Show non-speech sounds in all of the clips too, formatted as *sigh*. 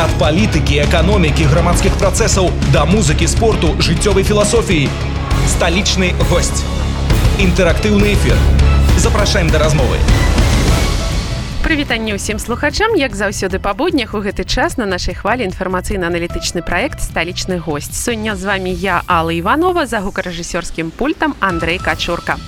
Ад палітыкі, эканомікі, грамадскіх працэсаў да музыкі, спорту, жыццёвай філасофіі. Сталічны госць. Інтэрактыўны эфір. Запрашаем да размовы. Прывітанне ўсім слухачам, як заўсёды па буднях у гэты час на нашай хвалі інфармацыйна-аналітычны праект сталічны госць. Сёння з вами я Алла Іванова за гукарэжысёрскім пультам Андрэй Качурка.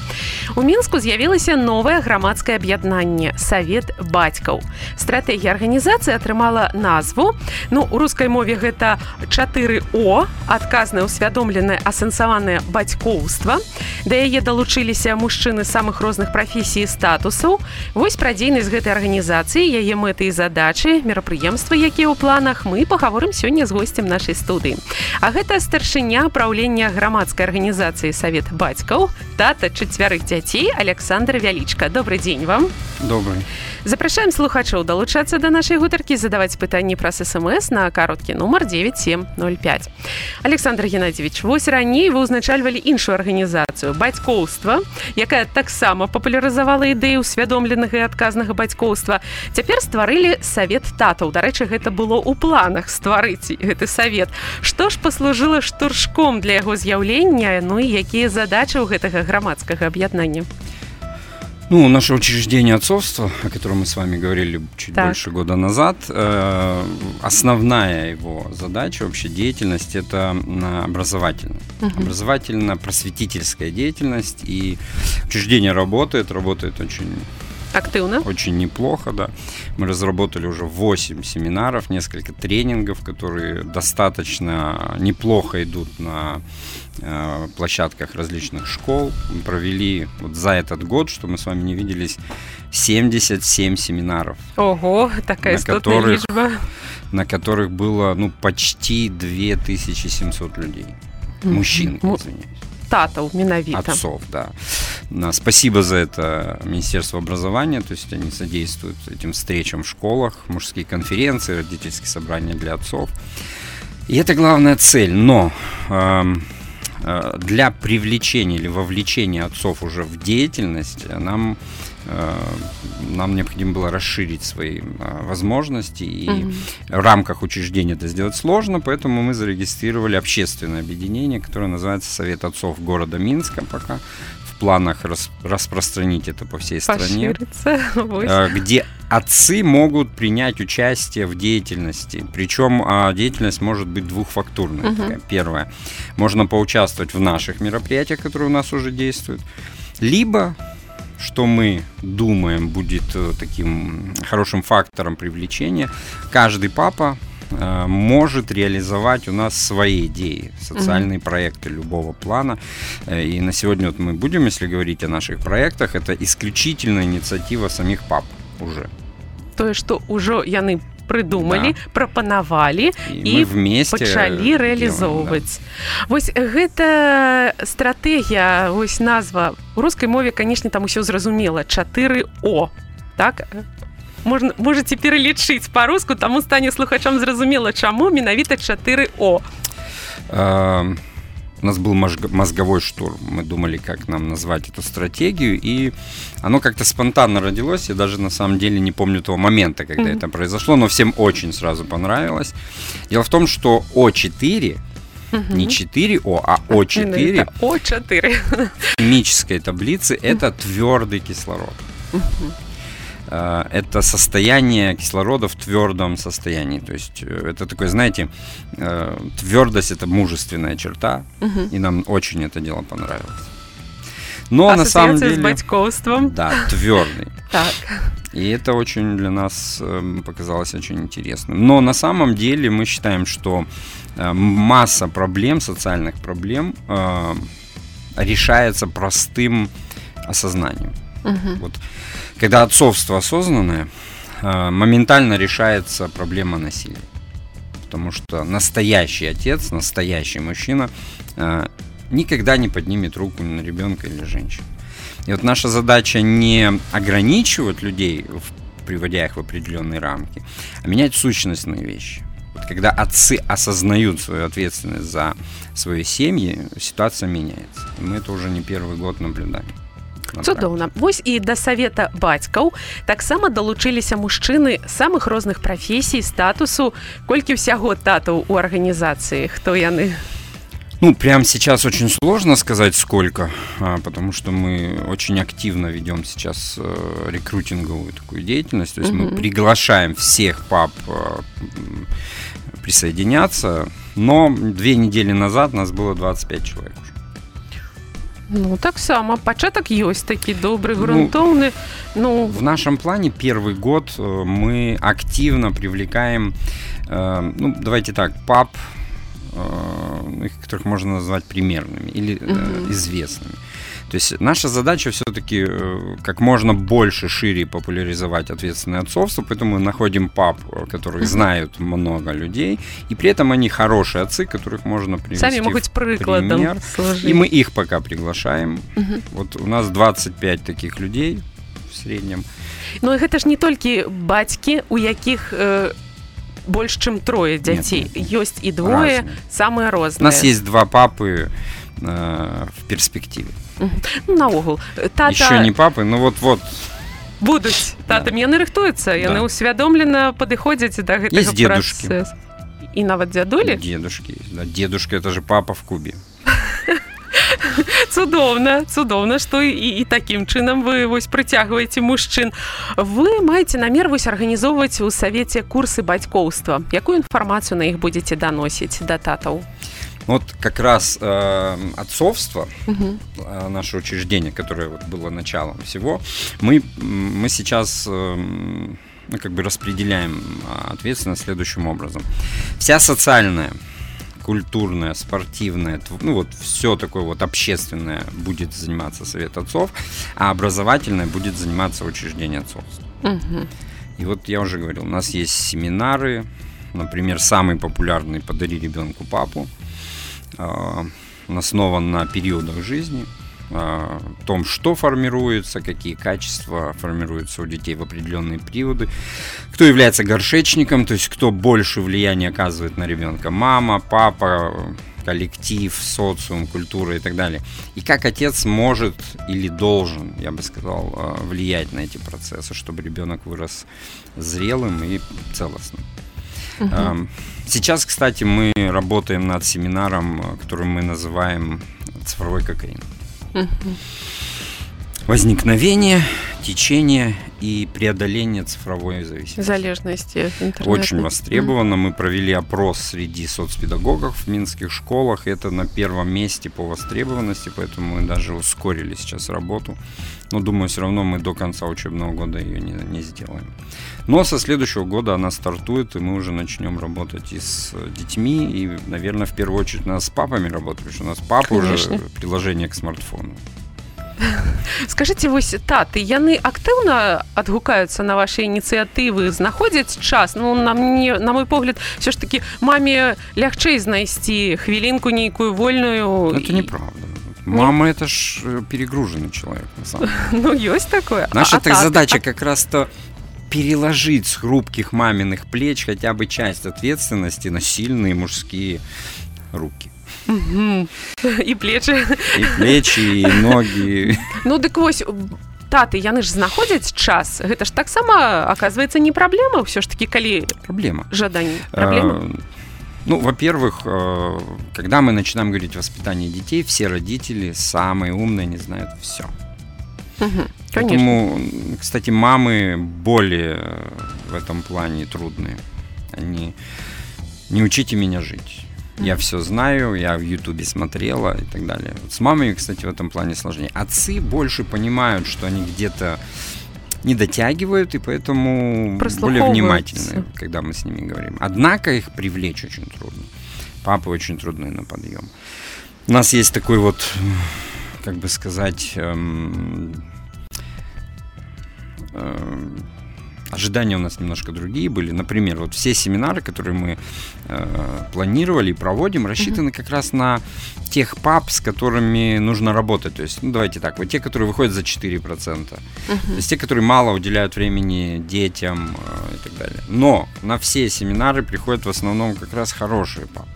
У мінску з'явілася новае грамадскае аб'яднанне савет бацькаў. Стратэгія арганізацыі атрымала назву. Ну у рускай мове гэта 4 О, адказнае усвядомленае асэнсаванае бацькоўства. Да яе далучыліся мужчыны самых розных прафесій статусаў. Вось пра дзейнасць гэтай арганізацыі арганізацыі яе мэты і задачы мерапрыемствы якія ў планах мы пагаворым сёння з госцем нашай студыі. А гэта старшыня праўлення грамадскай арганізацыі савет бацькаў тата чацвярых дзяцей александр вялічка. Добрый дзень вам. Добрый запрашаем слухачоў далучацца да нашай гутаркі задаваць пытанні праз смс на кароткі нумар 9705 александр геннадьевич вось раней вы ўзначальвалі іншую арганізацыю бацькоўства якая таксама папулярызавала ідэю усвядомленага і адказнага бацькоўства. Цяпер стварылі савет татаў. Дарэчы гэта было ў планах стварыць гэты савет. Што ж паслужыла штуршком для яго з'яўлення? Ну і якія задачы ў гэтага грамадскага аб'яднання Ну, наше учреждение отцовства, о котором мы с вами говорили чуть так. больше года назад, э, основная его задача, вообще деятельность, это образовательная. Угу. Образовательно-просветительская деятельность. И учреждение работает, работает очень Активно. Очень неплохо, да. Мы разработали уже 8 семинаров, несколько тренингов, которые достаточно неплохо идут на э, площадках различных школ. Мы провели вот за этот год, что мы с вами не виделись, 77 семинаров. Ого, такая на которых, лишба. На которых было ну, почти 2700 людей. Мужчин, извиняюсь татов менавіта. Отцов, да. Спасибо за это Министерство образования, то есть они содействуют этим встречам в школах, мужские конференции, родительские собрания для отцов. И это главная цель, но э, для привлечения или вовлечения отцов уже в деятельность нам Э, нам необходимо было расширить свои э, возможности, и угу. в рамках учреждения это сделать сложно, поэтому мы зарегистрировали общественное объединение, которое называется Совет отцов города Минска пока в планах рас, распространить это по всей стране, *laughs* э, где отцы могут принять участие в деятельности. Причем а, деятельность может быть двухфактурная. Угу. Первое, можно поучаствовать в наших мероприятиях, которые у нас уже действуют, либо что мы думаем будет э, таким хорошим фактором привлечения, каждый папа э, может реализовать у нас свои идеи, социальные mm-hmm. проекты любого плана. Э, и на сегодня вот мы будем, если говорить о наших проектах, это исключительно инициатива самих пап уже. То, что уже яны прыдумалі да. прапанавалі і, і вместе пачалі рэалізоўваць. да. вось гэта стратэгія вось назва. У рускай мове канешне там усё зразумела. 4 о так? Можна можете пералічыць па-руску таму стане слухачам зразумела чаму менавіта 4 о а... У нас был мозговой штурм. Мы думали, как нам назвать эту стратегию, и оно как-то спонтанно родилось. Я даже на самом деле не помню того момента, когда mm-hmm. это произошло, но всем очень сразу понравилось. Дело в том, что О4 Угу. Не 4О, а О4. О4. В химической таблице это твердый кислород. Угу. Э, это состояние кислорода в твердом состоянии. То есть э, это такой, знаете, э, твердость это мужественная черта, угу. и нам очень это дело понравилось. Но на самом деле... с батьковством. Да, твердый. Так. И это очень для нас показалось очень интересным. Но на самом деле мы считаем, что масса проблем, социальных проблем решается простым осознанием. Угу. Вот когда отцовство осознанное, э, моментально решается проблема насилия. Потому что настоящий отец, настоящий мужчина э, никогда не поднимет руку на ребенка или женщину. И вот наша задача не ограничивать людей, приводя их в определенные рамки, а менять сущностные вещи. Вот когда отцы осознают свою ответственность за свои семьи, ситуация меняется. И мы это уже не первый год наблюдаем цудоўна вось і да савета бацькаў таксама далучыліся мужчыны самых розных прафесій статусу колькі ўсяго татаў у арганізацыі хто яны Ну, прямо сейчас очень сложно сказать сколько, а, потому что мы очень активно ведем сейчас э, рекрутинговую такую деятельность. То есть угу. мы приглашаем всех пап э, присоединяться, но две недели назад нас было 25 человек уже. ну, так само. Початок есть такие добрый, грунтовный. Ну, ну... В нашем плане первый год э, мы активно привлекаем, э, ну, давайте так, пап, э, которых можно назвать примерными или э, известными. То есть наша задача все-таки э, как можно больше, шире популяризовать ответственное отцовство, поэтому мы находим пап, которых знают много людей, и при этом они хорошие отцы, которых можно привести Сами могут прикладом пример. И мы их пока приглашаем. Угу. Вот у нас 25 таких людей в среднем. Ну и это ж не только батьки, у яких э, больш чым трое дзяцей ёсць і двое самыя розныя у нас есть два папы э, в перспективе ну, наогул. Тата... еще не папы ну вот вот. Будуць. Татам да. яны рыхтуюцца яны усвядомлена падыходзяць да гэтага дедушки. і нават дзядулі? Дедушки да, дедушка это же папа в кубе. Цудоўна цудоўна што і, і такім чынам вы вось прыцягваеце мужчын. Вы маеце намер вось арганізоўваць у савеце курсы бацькоўства. Якую інфармацыю на іх будзеце даносіць да татаў вот как раз э, отцовство угу. э, наше учреждение которое вот было началом всего мы мы сейчас э, ну, как бы распределяем ответственность следующим образом вся социальная культурное, спортивное, ну вот все такое вот общественное будет заниматься Совет отцов, а образовательное будет заниматься учреждение отцовства. Угу. И вот я уже говорил, у нас есть семинары, например, самый популярный «Подари ребенку папу», основан на периодах жизни – о том, что формируется, какие качества формируются у детей в определенные периоды, кто является горшечником, то есть кто больше влияния оказывает на ребенка, мама, папа, коллектив, социум, культура и так далее. И как отец может или должен, я бы сказал, э, влиять на эти процессы, чтобы ребенок вырос зрелым и целостным. Угу. Сейчас, кстати, мы работаем над семинаром, э, который мы называем цифровой кокаин. Возникновение, течение и преодоление цифровой зависимости. Залежности. Очень востребовано. Мы провели опрос среди соцпедагогов в минских школах. Это на первом месте по востребованности, поэтому мы даже ускорили сейчас работу. Но думаю, все равно мы до конца учебного года ее не, не сделаем. Но со следующего года она стартует, и мы уже начнем работать и с детьми, и, наверное, в первую очередь нас с папами работать, потому что у нас папа Конечно. уже приложение к смартфону. *laughs* скажите вось таты яны актыўна адгукаюцца на ваши ініцыятывы знаходзяць час ну на мне на мой погляд все ж таки маме лягчэй знайсці хвілінку нейкую вольную это неправда Мама это ж э, перегруженный человек на самом деле. *laughs* Ну, есть такое. Наша а, так задача а... как раз то переложить с хрупких маминых плеч хотя бы часть ответственности на сильные мужские руки. і плечы і плечи і ноги ну дык вось таты яны ж знаходзяць час гэта ж таксама оказывается не праблема ўсё ж таки калі проблема жаданне ну во-первых э, когда мы начинаем говорить о воспитании детей все родители самые умные не знают все Поэтому, кстати, мамы более в этом плане трудные. Они не учите меня жить я все знаю, я в Ютубе смотрела и так далее. Вот с мамой, кстати, в этом плане сложнее. Отцы больше понимают, что они где-то не дотягивают, и поэтому более внимательны, когда мы с ними говорим. Однако их привлечь очень трудно. Папы очень трудны на подъем. У нас есть такой вот, как бы сказать, эм, эм, ожидания у нас немножко другие были. Например, вот все семинары, которые мы э, планировали и проводим, рассчитаны mm-hmm. как раз на тех пап, с которыми нужно работать. То есть, ну давайте так, вот те, которые выходят за 4%. Mm-hmm. То есть те, которые мало уделяют времени детям э, и так далее. Но на все семинары приходят в основном как раз хорошие папы.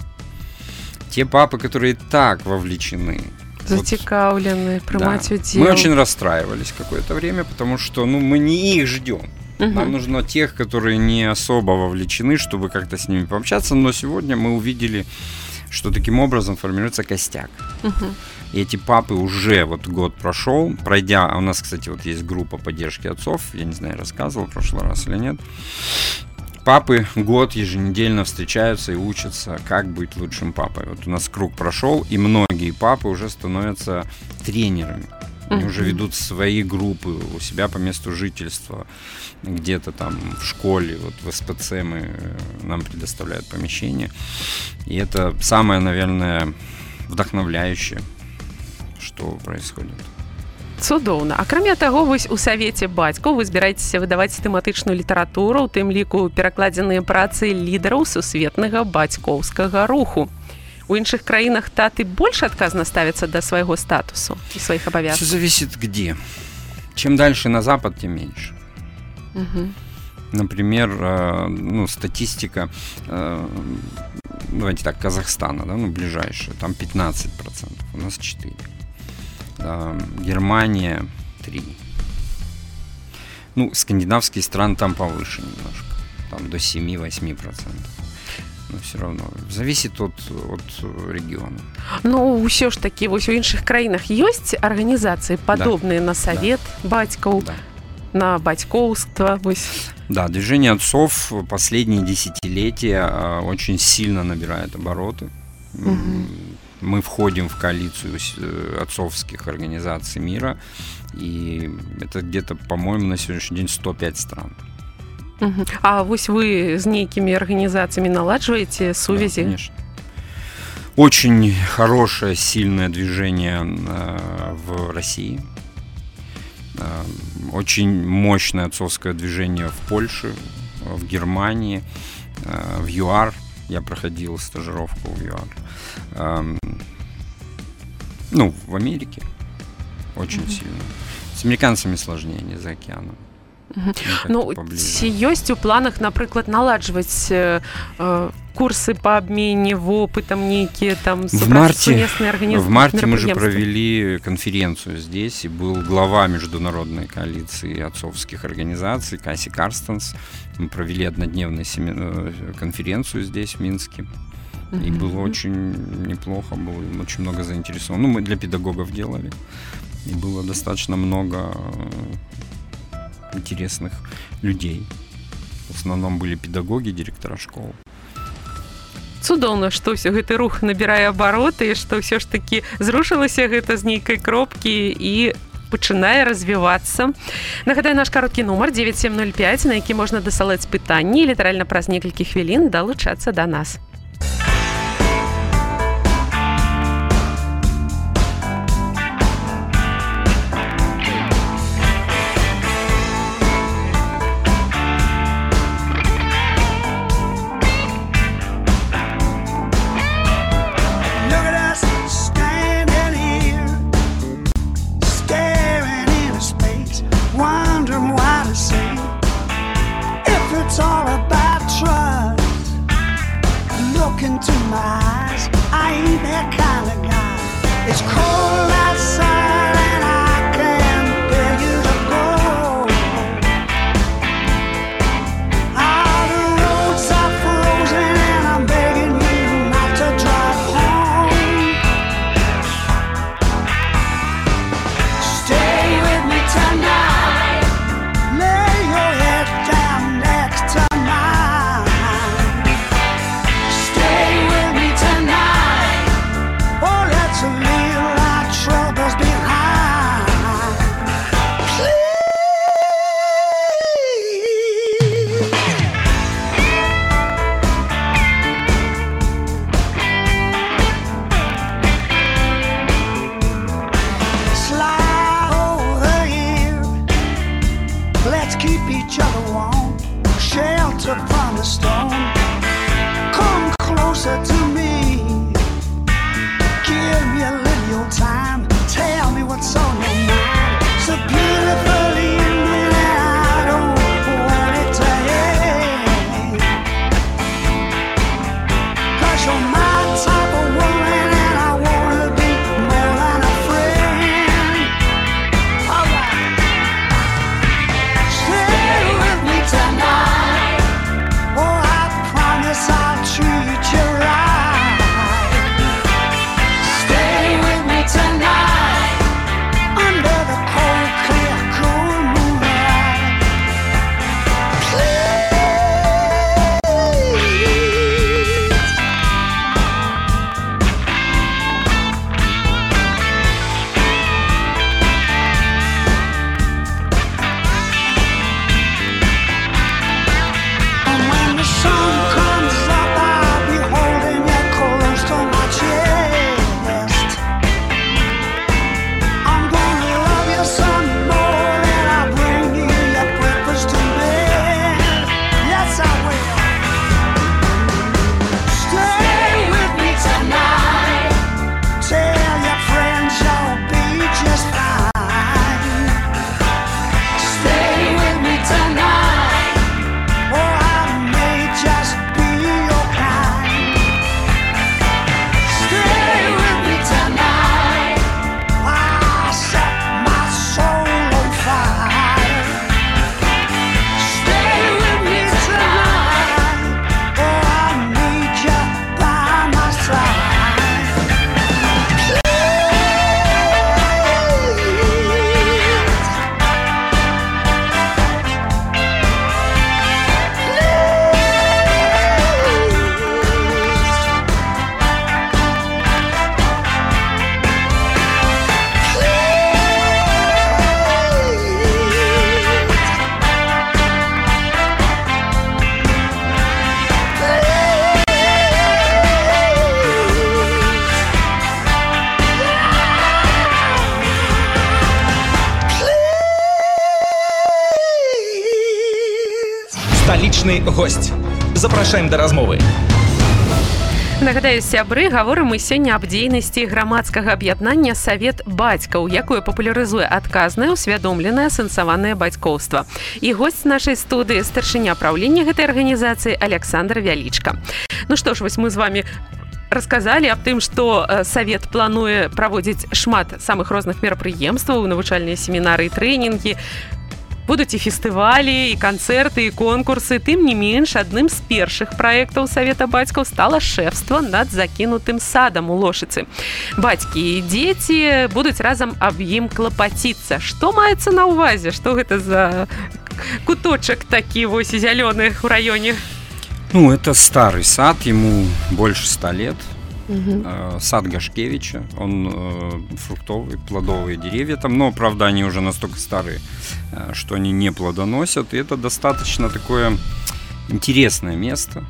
Те папы, которые так вовлечены Зацікавлены, принимать да. удел. Мы очень расстраивались какое-то время, потому что ну, мы не их ждем. Угу. Нам нужно тех, которые не особо вовлечены, чтобы как-то с ними пообщаться. Но сегодня мы увидели, что таким образом формируется костяк. Угу. И эти папы уже вот год прошел, пройдя, а у нас, кстати, вот есть группа поддержки отцов, я не знаю, рассказывал в прошлый раз или нет. Папы год еженедельно встречаются и учатся, как быть лучшим папой. Вот у нас круг прошел, и многие папы уже становятся тренерами. Они уже ведут свои группы у себя по месту жительства, где-то там в школе, вот в СПЦ мы, э, нам предоставляют помещение. И это самое, наверное, вдохновляющее, что происходит. цудоўна акрамя таго вось у савеце бацькаў вы збіраецеся выдаваць тэматычную літаратуру у тым ліку перакладзеныя працы лідараў сусветнага бацькоўскага руху у іншых краінах таты больш адказна ставяцца да свайго статусу і сваіх абавязкаў зависит где чем дальше на запад тем меньше угу. например э, ну статистика э, давайте так казахстана да, ну ближайшая там 15 процентов у нас 4 Германия 3. Ну, скандинавские страны там повыше немножко. Там до 7-8%. Но все равно зависит от, от региона. Ну, все ж таки, вот в інших краинах есть организации, подобные да. на совет да. батьков, да. на батьковство? Да, движение отцов последние десятилетия а, очень сильно набирает обороты. Угу мы входим в коалицию э, отцовских организаций мира, и это где-то, по-моему, на сегодняшний день 105 стран. А вось вы с некими организациями наладживаете сувязи? Да, конечно. Очень хорошее, сильное движение э, в России. Э, очень мощное отцовское движение в Польше, в Германии, э, в ЮАР. Я проходил стажировку в ЮАР. Эм, ну, в Америке очень mm-hmm. сильно. С американцами сложнее, не за океаном. Ну, ці ёсць у планах напрыклад наладжваць э, э, курсы по обмене вопытам нейкія там в марте в марте мы же провели конференцию здесь и был глава международной коалиции отцовских организаций Касси Карстенс. Мы провели однодневную семи... Э, конференцию здесь в Минске. И было очень неплохо, было очень много заинтересован. Ну, мы для педагогов делали. И было достаточно много э, интересных людей. В основном были педагоги, директора школ. цудоўна што ўсё гэты рух набірае абароты што ўсё ж такі зрушылася гэта з нейкай кропкі і пачынае развівацца нагадаю наш кароткі нумар 9705 на які можна дасылаць пытанні літаральна праз некалькі хвілін далучацца да нас сталічны гость запрашаем да размовы. Нагадаю сябры гаворым мы сёння аб дзейнасці грамадскага аб'яднання савет бацькаў якое папулярызуе адказнае усвядомленае сэнсаванае бацькоўства. І гость нашай студыі старшыня праўлення гэтай арганізацыі александр вялічка. Ну што ж вось мы з вами рассказалі аб тым што савет плануе праводзіць шмат самых розных мерапрыемстваў навучальныя семінары і трэнінгі будуць і фестывалі і канцэрты і конкурсы тым не менш адным з першых праектаў савета бацькаў стала шэфства над закінутым садам у лошыцы бацькі і дзеці будуць разам аб ім клапаціцца што маецца на ўвазе што гэта за куточак такі вось зялёных у раёне ну это старый сад ему больше 100 лет Угу. Сад Гашкевича, он э, фруктовый, плодовые деревья там, но, правда, они уже настолько старые, э, что они не плодоносят, и это достаточно такое интересное место,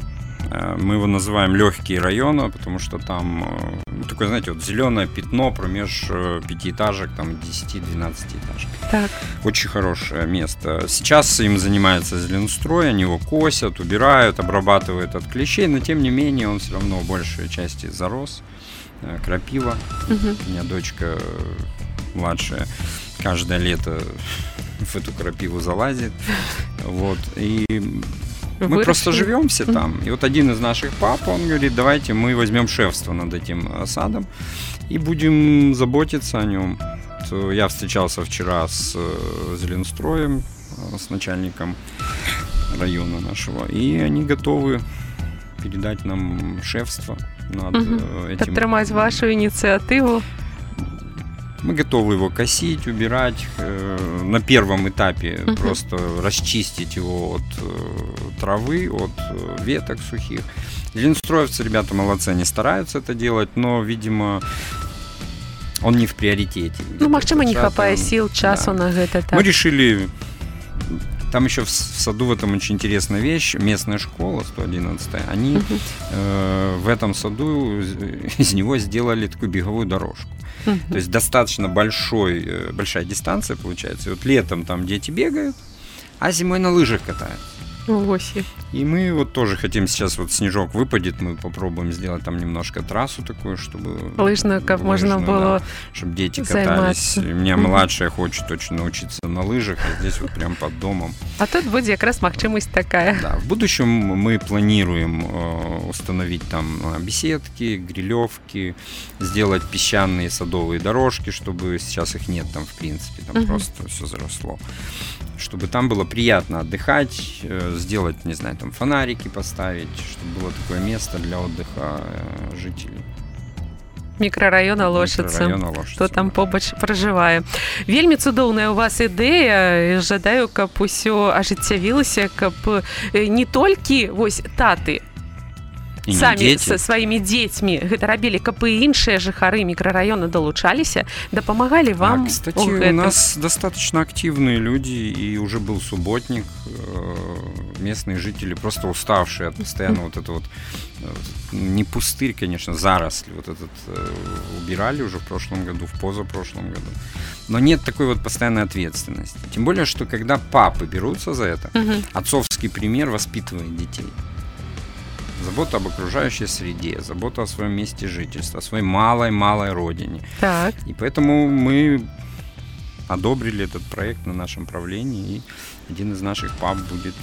мы его называем легкие районы, потому что там э, ну, такое, знаете, вот зеленое пятно промеж э, пятиэтажек, там 10-12 этажек. Так. Очень хорошее место. Сейчас им занимается зеленстрой, они его косят, убирают, обрабатывают от клещей, но тем не менее он все равно в большей части зарос. Крапива. Угу. У меня дочка младшая каждое лето в эту крапиву залазит. *laughs* Вот. И мы просто живем все там. И вот один из наших пап, он говорит, давайте мы возьмем шефство над этим э, садом и будем заботиться о нем. Я встречался вчера с э, Зеленстроем, э, с начальником района нашего, и они готовы передать нам шефство над угу. этим. Підтримати вашу инициативу. Мы готовы его косить, убирать. Э, на первом этапе угу. просто расчистить его от э, травы, от э, веток сухих. Ленстроевцы, ребята молодцы, они стараются это делать, но, видимо, он не в приоритете. Ну, магчыма, не хапае сил, часу да. на это. Так. Мы решили там еще в, в саду в этом очень интересная вещь. Местная школа 111, они угу. э, в этом саду *laughs* из него сделали такую беговую дорожку. Угу. То есть достаточно большой, э, большая дистанция получается. И вот летом там дети бегают, а зимой на лыжах катаются. Оси. И мы вот тоже хотим сейчас, вот снежок выпадет, мы попробуем сделать там немножко трассу такую, чтобы... Лыжную, как лыжную, можно было да, Чтобы дети катались. У меня младшая хочет очень научиться на лыжах, а здесь вот прям под домом. А тут будет как раз махчимость такая. Да, в будущем мы планируем э, установить там э, беседки, грилевки, сделать песчаные садовые дорожки, чтобы сейчас их нет там в принципе, там угу. просто все заросло чтобы там было приятно отдыхать, э, сделать, не знаю, там фонарики поставить, чтобы было такое место для отдыха э, жителей. мікрараёна лошыцца что там побач пражывае вельмі цудоўная у вас ідэя. Жадаю каб усё ажыццявілася каб не толькі вось таты самі са сваімі дзецьмі гэта рабілі каб і іншыя жыхары мікрараёна далучаліся дапамагалі вам а, кстати, у нас достаточно активные люди и уже был субботник э, местные жители просто уставшие от постоянно вот это вот э, не пустырь конечно заросли вот этот э, убирали уже в прошлом году в позапрошлом году но нет такой вот постоянной ответственности тем более что когда папы берутся за это отцовский пример воспитывает детей забота об окружающей среде, забота о своем месте жительства, о своей малой-малой родине. Так. И поэтому мы одобрили этот проект на нашем правлении, и один из наших пап будет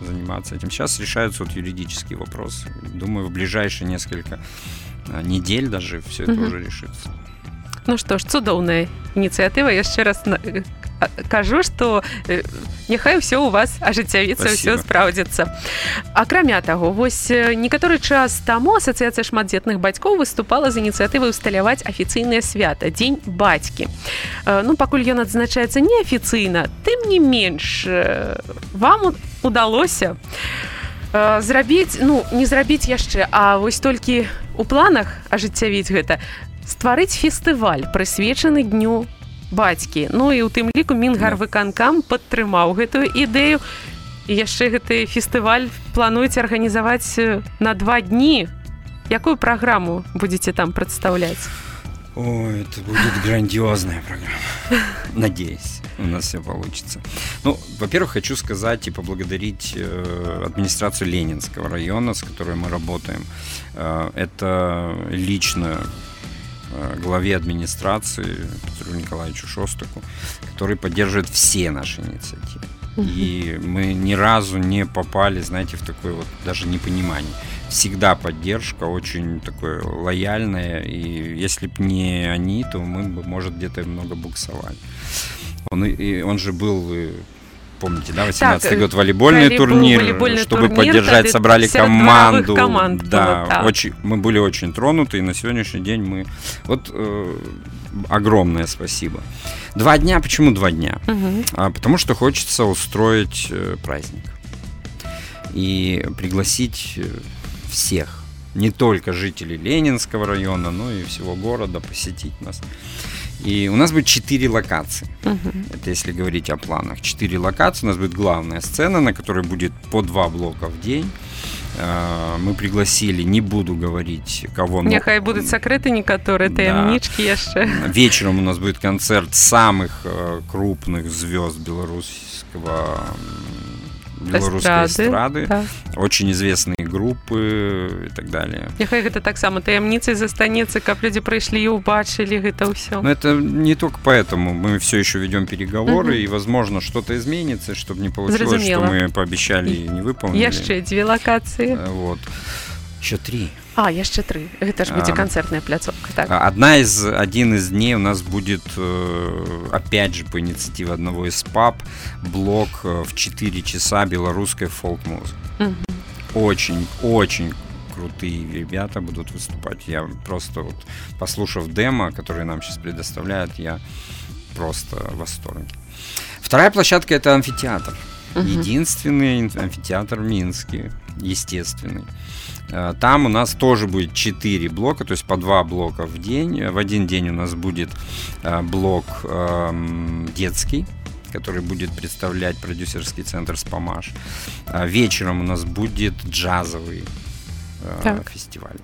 заниматься этим. Сейчас решаются вот юридические вопросы. Думаю, в ближайшие несколько а, недель даже все это угу. уже решится. Ну что ж, цудоўная ініцыятыва яшчэ раз кажу что няхай все у вас ажыццявіцца все спраўдзіцца акрамя таго вось некаторы час таму асацыяцыя шматдзетных бацькоў выступала з ініцыятывай усталяваць афіцыйнае свята дзень бацькі ну пакуль ён адзначаецца неафіцыйна тым не менш вам удалося зрабіць ну не зрабіць яшчэ а вось толькі у планах ажыццявіць гэта стварыць фестываль прысвечаны дню бацькі ну і у тым ліку мінгарвыканкам падтрымаў гэтую ідэю і яшчэ гэты фестываль плануеце арганізаваць на два дні якую праграму будете там прадстаўляць Ой, это будет грандиозная программа. *laughs* Надеюсь, у нас все получится. Ну, во-первых, хочу сказать и поблагодарить э, администрацию Ленинского района, с которой мы работаем. Э, это лично э, главе администрации Петру Николаевичу Шостаку, который поддерживает все наши инициативы. И мы ни разу не попали, знаете, в такое вот даже непонимание. Всегда поддержка очень такое лояльная, и если бы не они, то мы бы, может, где-то много буксовали. Он, и он же был помните, да, 18 так, год волейбольный волейбол, турнир, волейбольный чтобы турнир, поддержать, собрали команду. Команд да, было, да, очень, мы были очень тронуты, и на сегодняшний день мы, вот э, огромное спасибо. Два дня, почему два дня? Угу. А, потому что хочется устроить э, праздник и пригласить э, всех, не только жителей Ленинского района, но и всего города посетить нас. И у нас будет четыре локации. Угу. Это если говорить о планах. Четыре локации. У нас будет главная сцена, на которой будет по два блока в день. А, мы пригласили, не буду говорить, кого... Нехай будут сокрыты некоторые таємнички да. ще. *laughs* Вечером у нас будет концерт самых э, крупных звезд белорусского белорусской эстрады, да. очень известные группы и так далее. Няхай гэта таксама таямніцай застанецца каб люди прыйшлі і убачылі гэта ўсё. Но это не только поэтому. Мы все еще ведем переговоры угу. и возможно что-то изменится чтобы не получилось Зразумела. что мы пообещали и не выполнили. Яшчэ две локации. Э, вот. Еще три а, яшчэ тры. Гэта ж будзе канцэртная пляцовка. Так. Одна из, один из дней у нас будет, э, опять же, по инициативе одного из паб, блок э, в 4 часа белорусской фолк-музыки. Очень, очень крутые ребята будут выступать. Я просто вот, послушав демо, которые нам сейчас предоставляют, я просто в восторге. Вторая площадка это амфитеатр. Единственный амфитеатр в Минске, естественный. Э, там у нас тоже будет 4 блока, то есть по 2 блока в день. В один день у нас будет э, блок эм, детский, который будет представлять продюсерский центр «Спамаш». Вечером у нас будет джазовый э, так. фестиваль.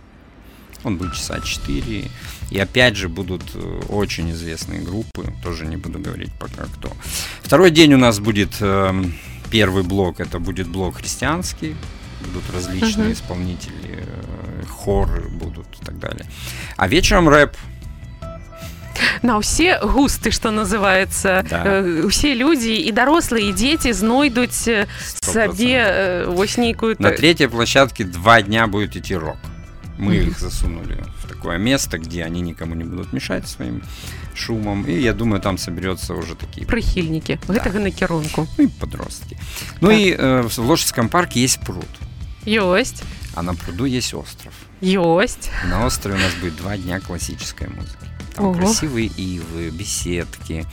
Он будет часа 4. И опять же будут очень известные группы. Тоже не буду говорить пока кто. Второй день у нас будет эм, первый блок. Это будет блок христианский будут различные uh-huh. исполнители, э, хоры будут и так далее. А вечером рэп. На все густы, что называется, да. э, усе люди и дарослые, и дети знойдуць э, сабе э, вось нейкую на третьей площадке два дня будет идти рок мы mm-hmm. их засунули в такое место где они никому не будут мешать своим шумом и я думаю там соберется уже такие прыхільнікі да. гэтага накірунку ну, и подростки ну так. и э, в лошадском парке есть пруд Есть. А на пруду есть остров. Есть. На острове у нас будет два дня классической музыки. Там Ого. красивые ивы, беседки.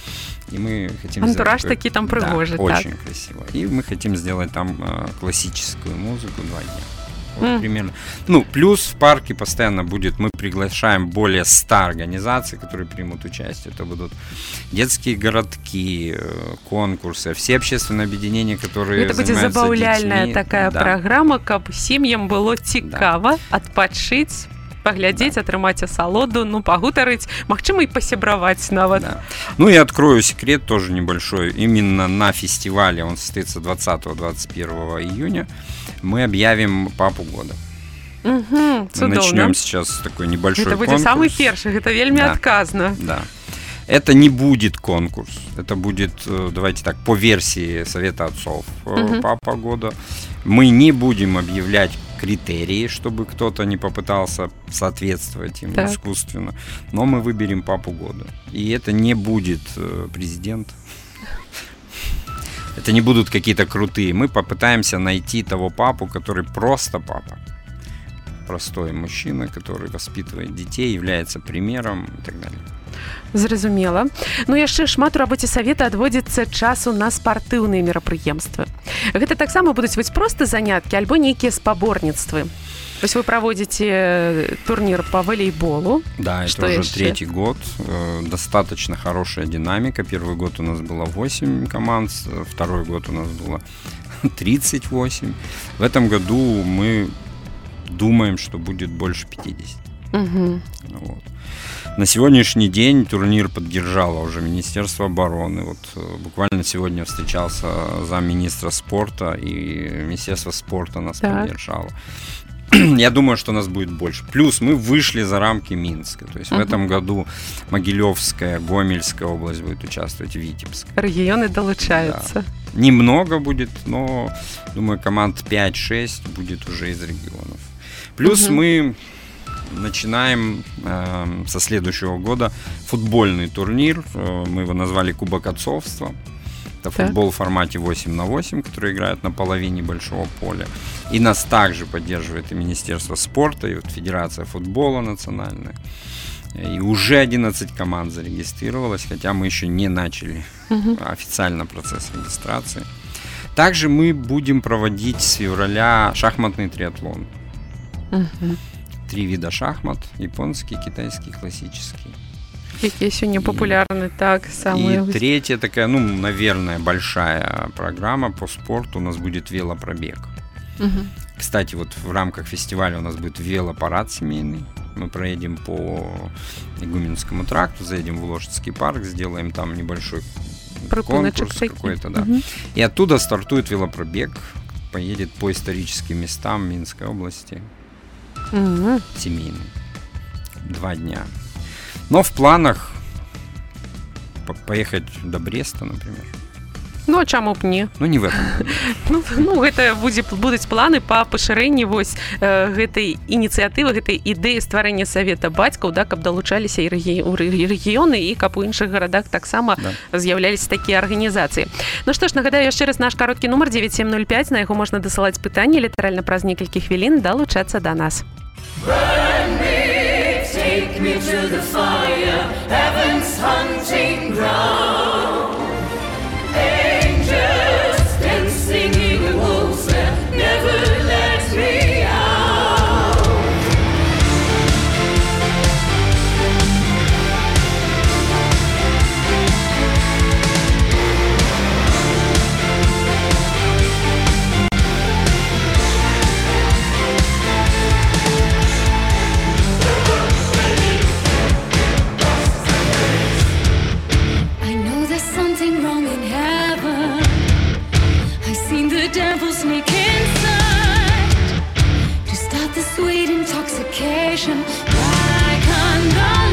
И мы хотим Антураж сделать... такие там пригожий. Да, очень красиво. И мы хотим сделать там э, классическую музыку два дня. Вот mm. примерно. Ну, плюс в парке постоянно будет, мы приглашаем более 100 организаций, которые примут участие. Это будут детские городки, э, конкурсы, все общественные объединения, которые Это будет забавляльная такая да. программа, как семьям было цікаво да. отпочить паглядзець да. атрымаць асалоду ну пагутарыць Мачыма і пасябраваць нават да. ну и открою секрет тоже небольшой именно на фестивале он состоится 20-21 июня мы объявим папу года. Угу, мы начнем сейчас такой небольшой это будет самый первый это вельми да, отказно. да. Это не будет конкурс это будет э, давайте так по версии совета отцов угу. папа года. Мы не будем объявлять критерии чтобы кто-то не попытался соответствовать им так. искусственно но мы выберем папу года. И это не будет э, президент это не будут какие-то крутые. Мы попытаемся найти того папу, который просто папа. Простой мужчина, который воспитывает детей, является примером и так далее. Зразумела. Ну яшчэ шмат у рабоце савета адводзіцца часу на спартыўныя мерапрыемствы. Гэта таксама будуць вось проста заняткі альбо нейкія спаборніцтвы. То есть вы проводите э, турнир по волейболу. Да, Что это уже еще? третий год. Э, достаточно хорошая динамика. Первый год у нас было 8 команд, второй год у нас было *laughs* 38. В этом году мы думаем, что будет больше 50. Угу. Вот. На сегодняшний день турнир поддержало уже Министерство обороны. Вот э, буквально сегодня встречался замминистра спорта, и Министерство спорта нас так. поддержало. *clears throat* Я думаю, что нас будет больше. Плюс мы вышли за рамки Минска. То есть uh-huh. в этом году Могилевская, Гомельская область будет участвовать в Витебске. Регионы долучаются. Да. Немного будет, но, думаю, команд 5-6 будет уже из регионов. Плюс uh-huh. мы начинаем э, со следующего года футбольный турнир. Э, мы его назвали Кубок отцовства. Это так. футбол в формате 8 на 8, который играет на половине большого поля. И нас также поддерживает и Министерство спорта, и вот Федерация футбола национальная. И уже 11 команд зарегистрировалось, хотя мы еще не начали угу. официально процесс регистрации. Также мы будем проводить с февраля шахматный триатлон. Угу. Три вида шахмат. Японский, китайский, классический. Какие сегодня популярны, так, самые... И третья такая, ну, наверное, большая программа по спорту у нас будет велопробег. Угу. Кстати, вот в рамках фестиваля у нас будет велопарад семейный. Мы проедем по Игуменскому тракту, заедем в Ложецкий парк, сделаем там небольшой конкурс какой-то, да. Угу. И оттуда стартует велопробег, поедет по историческим местам Минской области. Угу. Семейный. Два дня. Но в планах поехать до Бреста, например. Ну а чаму б не ну не *laughs* ну, ну гэта будзе будуць планы па пашырэнні вось э, гэтай ініцыятывы гэтай ідэі стварэння савета бацькаў да каб далучаліся і рэгіёны і каб у іншых гарадах таксама да. з'яўляліся такія арганізацыі Ну што ж нагадаю яшчэ раз наш кароткі нумар 9705 на яго можна дасылаць пытанне літаральна праз некалькі хвілін далучацца да нас Burn Take me to the fire, heaven's hunting ground. destruction. I conduct.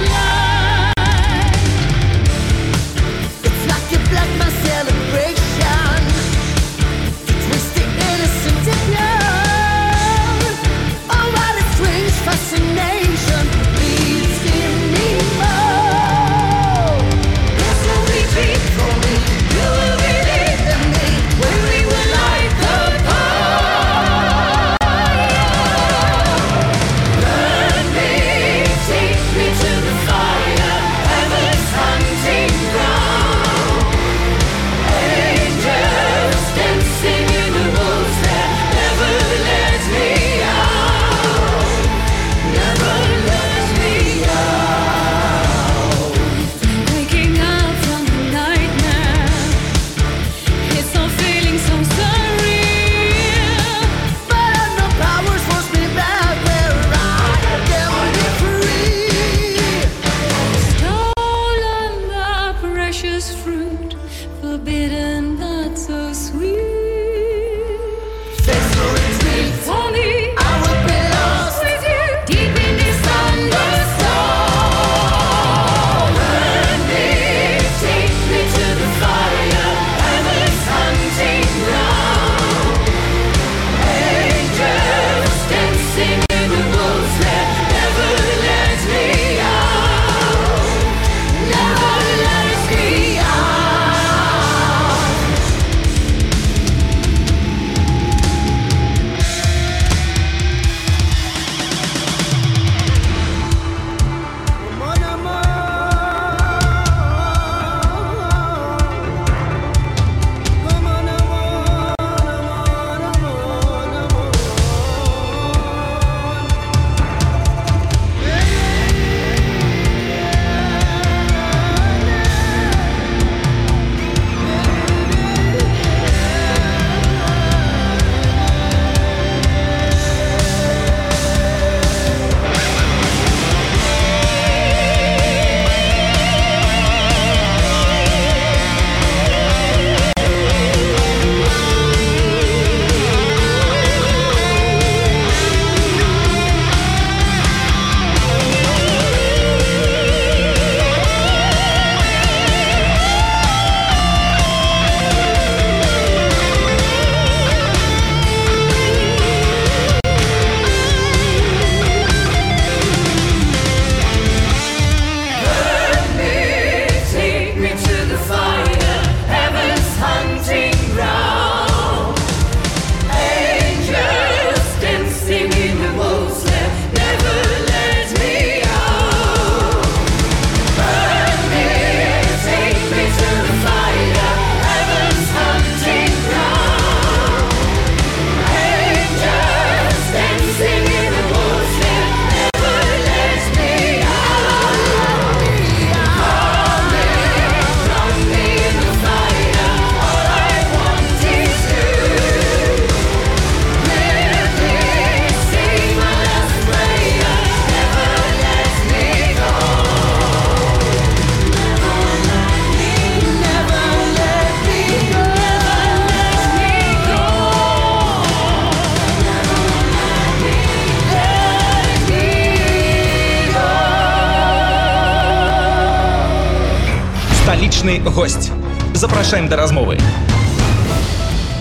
Сталічны госць запрашаем да размовы.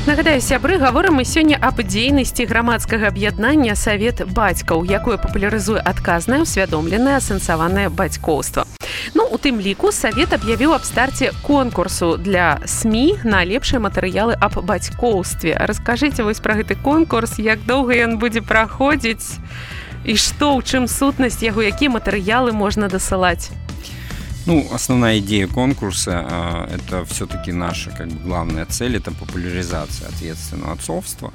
Нагадаю сябры гаворым мы сёння аб дзейнасці грамадскага аб'яднання савет бацькаў якое папулярызуе адказнае усвядомленае асэнсаванае бацькоўства. Ну у тым ліку савет аб'явіў аб старце конкурсу для сМ на лепшыя матэрыялы аб бацькоўстве. Расскажыце вось пра гэты конкурс як доўга ён будзе праходзіць і што ў чым сутнасць яго якія матэрыялы можна дасылаць Ну, основная идея конкурса а, это все-таки наша как бы главная цель это популяризация ответственного отцовства.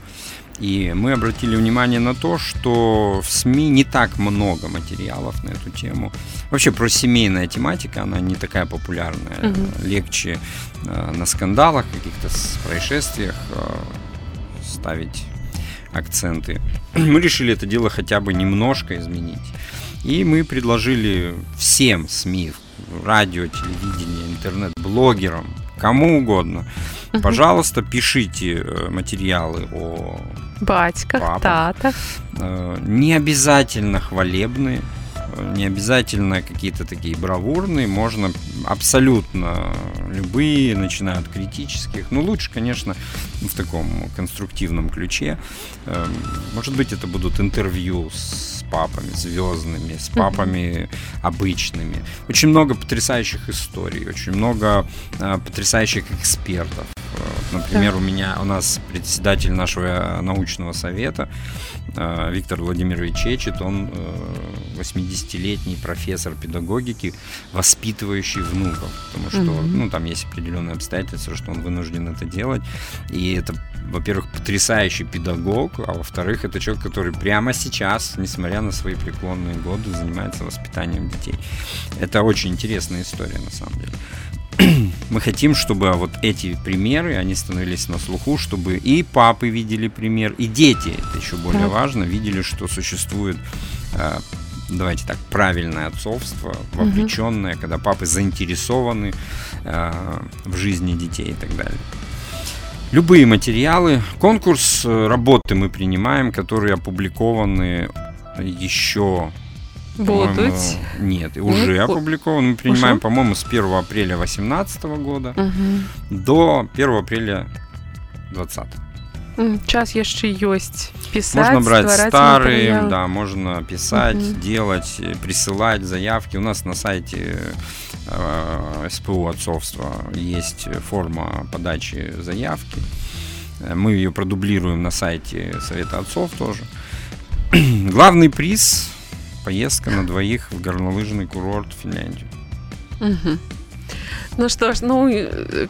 И мы обратили внимание на то, что в СМИ не так много материалов на эту тему. Вообще про семейная тематика, она не такая популярная. Угу. Легче э, на скандалах, каких-то происшествиях э, ставить акценты. *clears throat* Мы решили это дело хотя бы немножко изменить. И мы предложили всем СМИ, радио, телевидение, интернет-блогерам, кому угодно, пожалуйста, пишите э, материалы о батьках, папах. татах. Э, не обязательно хвалебные, не обязательно какие-то такие бравурные, можно абсолютно любые, начиная от критических. Но лучше, конечно, в таком конструктивном ключе. Эм, может быть, это будут интервью с папами звездными, с папами обычными. Очень много потрясающих историй, очень много э, потрясающих экспертов. Например, у меня, у нас председатель нашего научного совета э, Виктор Владимирович Чечет, он 80-летний э, профессор педагогики, воспитывающий внуков, потому что, mm-hmm. ну, там есть определенные обстоятельства, что он вынужден это делать, и это, во-первых, потрясающий педагог, а во-вторых, это человек, который прямо сейчас, несмотря на свои преклонные годы, занимается воспитанием детей. Это очень интересная история, на самом деле. Мы хотим, чтобы вот эти примеры, они становились на слуху, чтобы и папы видели пример, и дети, это еще более так. важно, видели, что существует э, давайте так, правильное отцовство, вовлеченное, угу. когда папы заинтересованы э, в жизни детей и так далее. Любые материалы, конкурс э, работы мы принимаем, которые опубликованы еще Будут? Нет, уже ну, опубликован. Мы принимаем, по-моему, с 1 апреля 2018 года угу. до 1 апреля 2020. Час еще есть писать. Можно брать старые, материал. да, можно писать, угу. делать, присылать заявки. У нас на сайте э, СПУ отцовства есть форма подачи заявки. Мы ее продублируем на сайте Совета отцов тоже. *clears throat* Главный приз поездка на двоих в горнолыжный курорт в Финляндию. Угу. Ну што ж ну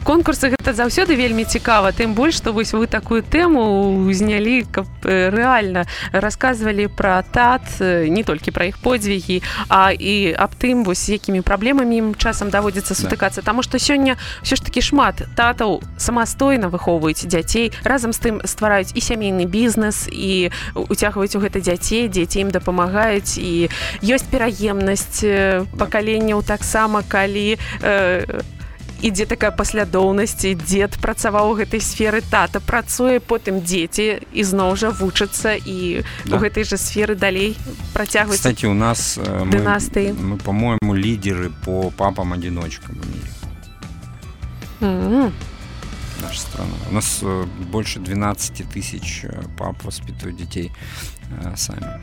конкурсы гэта заўсёды вельмі цікава тым больш што вось вы такую тэму знялі каб рэальна расказвалі пра тат не толькі пра іх подзвігі а і аб тым вось якімі праблемамі ім часам даводзіцца сутыкацца да. Таму што сёння ўсё ж такі шмат татаў самастойна выхоўваюць дзяцей разам з тым ствараюць і сямейны бізнес і уцягваюць у гэта дзяцей дзеці ім дапамагаюць і ёсць пераемнасць пакаленняў таксама калі э, ідзе такая паслядоўнасць дзед працаваў у гэтай сферы тата працуе потым дзеці ізноў жа вучацца і да. у гэтай жа сферы далей працягваць кстати у нас дынастыі мы, мы по-моему лідеры по папам одиночкам в мире mm-hmm. наша страна. У нас э, больше 12 тысяч э, пап воспитывают детей э, сами.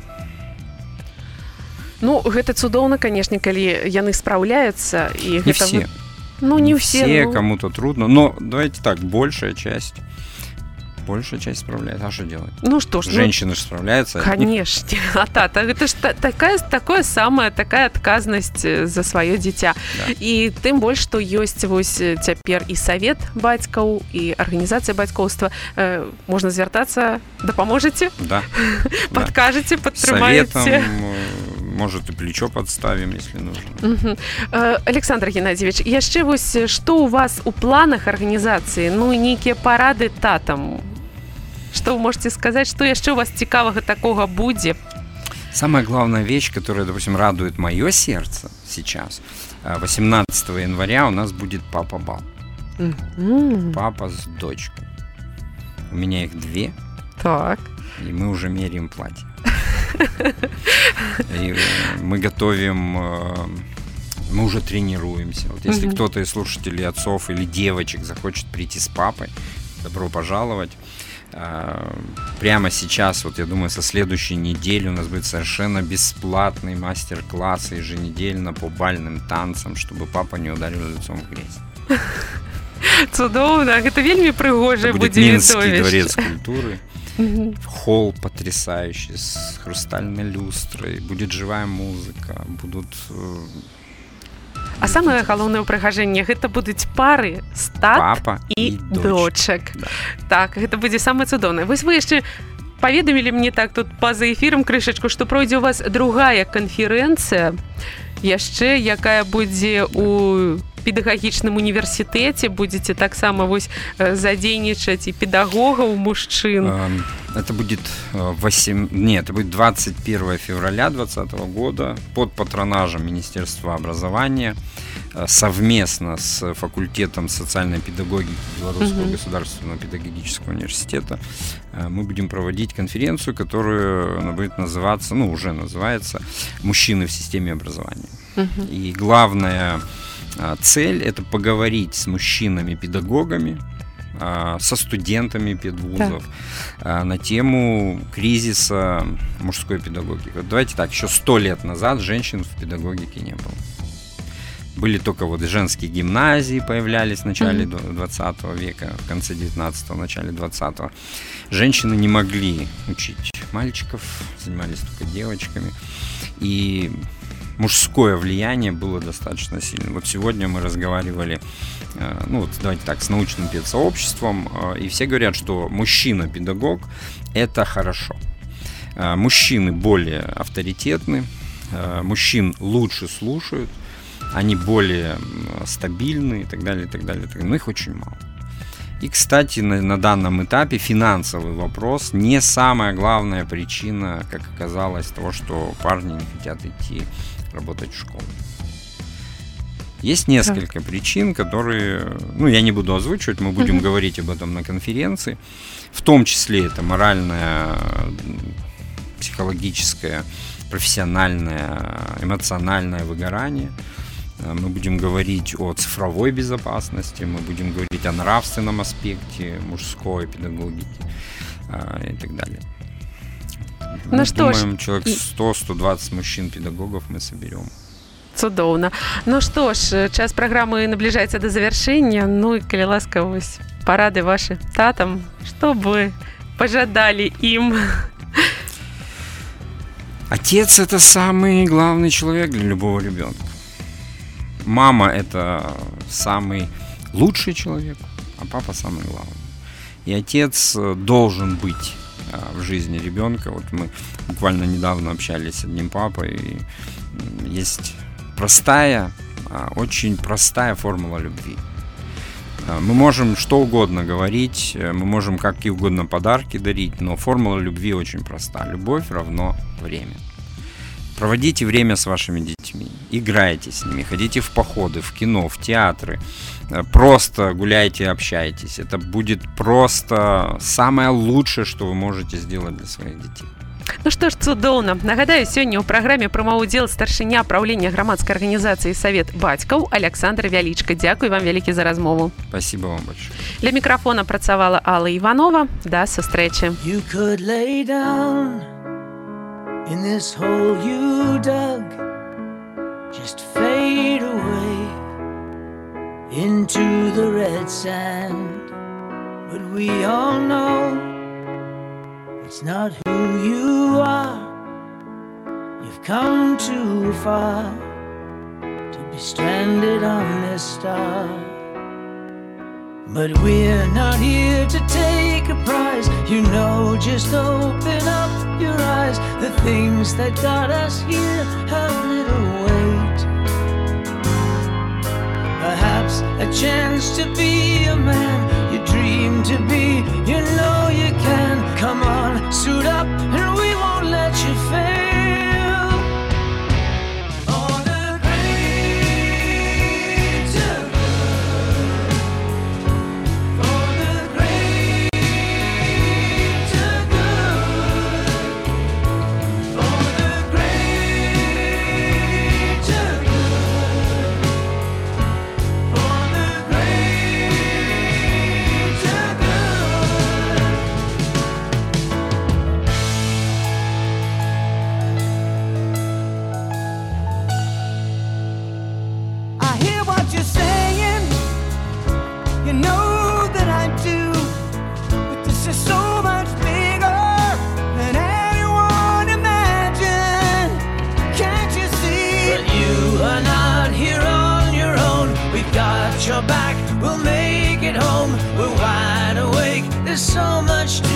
Ну гэта цудоўна канешне калі яны спраўляюцца і не гэта все ну, не все. Все, ну... кому-то трудно. Но давайте так, большая часть большая часть справляется. А что делать? Ну что ж, женщины ну, же справляются. Конечно. *laughs* А тата, это ж такая такое самая такая адказнасць э, за свое дитя. Да. І тым больш што ёсць вось цяпер і савет бацькаў і арганізацыя бацькоўства э, можна звяртацца дапаможаце да. *laughs* подкажаце падтрымаеце может и плечо подставим если нужно. Александр геннадьевич яшчэ вось что у вас у планах организации ну нейкія парады татам. Что вы можете сказать что яшчэ у вас цікавага такого будзе? Самая главная вещь которая допустим радует мое сердце сейчас 18 января у нас будет папа бал. Папа с дочкой. У меня их две. Так. И мы уже меряем платье *laughs* И мы готовим э, мы уже тренируемся. Вот если угу. кто-то из слушателей отцов или девочек захочет прийти с папой, добро пожаловать. А, прямо сейчас, вот я думаю, со следующей недели у нас будет совершенно бесплатный мастер-класс еженедельно по бальным танцам, чтобы папа не ударил лицом в грязь. *laughs* Цудоўна гэта вельмі прыгожа будет мінскі дворец культуры холл потрясающий с хрустальной люстрой будет живая музыка будут э, А самае галоўнае ўпрыгажэнне гэта будуць пары стапа і, і дочак да. так гэта будзе самае цудоўнае. Вось вы яшчэ паведамілі мне так тут па-за эфірам крышачку што пройдзе у вас другая канферэнцыя яшчэ якая будзе у педагагічным універсітэце. Будзеце таксама вось задзейнічаць і педагогаў мужчын. Это будет 8 нет это будет 21 февраля 2020 года под патронажем министерства образования совместно с факультетом социальной педагогики Белорусского угу. государственного педагогического университета мы будем проводить конференцию, которая будет называться, ну уже называется «Мужчины в системе образования». Угу. И главное а, цель – это поговорить с мужчинами-педагогами, со студентами педвузов так. на тему кризиса мужской педагогики. Вот давайте так, еще сто лет назад женщин в педагогике не было. Были только вот женские гимназии появлялись в начале mm-hmm. 20 века, в конце 19-го, начале 20-го. Женщины не могли учить мальчиков, занимались только девочками. И мужское влияние было достаточно сильным. Вот сегодня мы разговаривали, э, ну вот давайте так, с научным педсообществом, э, и все говорят, что мужчина-педагог – это хорошо. Э, мужчины более авторитетны, мужчин лучше слушают, они более стабильны и так далее, и так далее. Но их очень мало. И, кстати, на, на данном этапе финансовый вопрос не самая главная причина, как оказалось, того, что парни не хотят идти работать в школе. Есть несколько да. причин, которые, ну, я не буду озвучивать, мы будем угу. говорить об этом на конференции. В том числе это моральное, психологическое, профессиональное, эмоциональное выгорание. Э, мы будем говорить о цифровой безопасности, мы будем говорить о нравственном аспекте мужской педагогики э, и так далее. Ну мы что думаем, ж... человек 100-120 мужчин-педагогов мы соберем. Цудоўна. Ну што ж, час праграмы набліжаецца да завяршэння. Ну і калі ласка вось парады ваши татам, што бы пожадали им. Отец это самый главный человек для любого ребенка. Мама это самый лучший человек, а папа самый главный. И отец должен быть а, в жизни ребенка. Вот мы буквально недавно общались с одним папой. И есть простая, а, очень простая формула любви. А, мы можем что угодно говорить, э, мы можем какие угодно подарки дарить, но формула любви очень проста. Любовь равно время. Проводите время с вашими детьми, играйте с ними, ходите в походы, в кино, в театры, э, просто гуляйте, общайтесь. Это будет просто самое лучшее, что вы можете сделать для своих детей. Ну што ж цудоўна нагадаю сёння ў праграме прамаў удзел старшыня праўлення грамадскай арганізацыі савет бацькаў Александр вялічка Дякуй вам вялікі за размову спасибо вам больше для мікрафона працавала Алла Іванова да сустрэчы In this hole you dug, just fade away into the red sand. But we all know it's not who you are. You've come too far to be stranded on this star. But we're not here to take a prize. You know, just open up your eyes. The things that got us here have little weight. Perhaps a chance to be a man you dream to be. You know you can. Come on, suit up and I know that I do. But this is so much bigger than anyone imagined. Can't you see? But you are not here on your own. We've got your back. We'll make it home. We're wide awake. There's so much to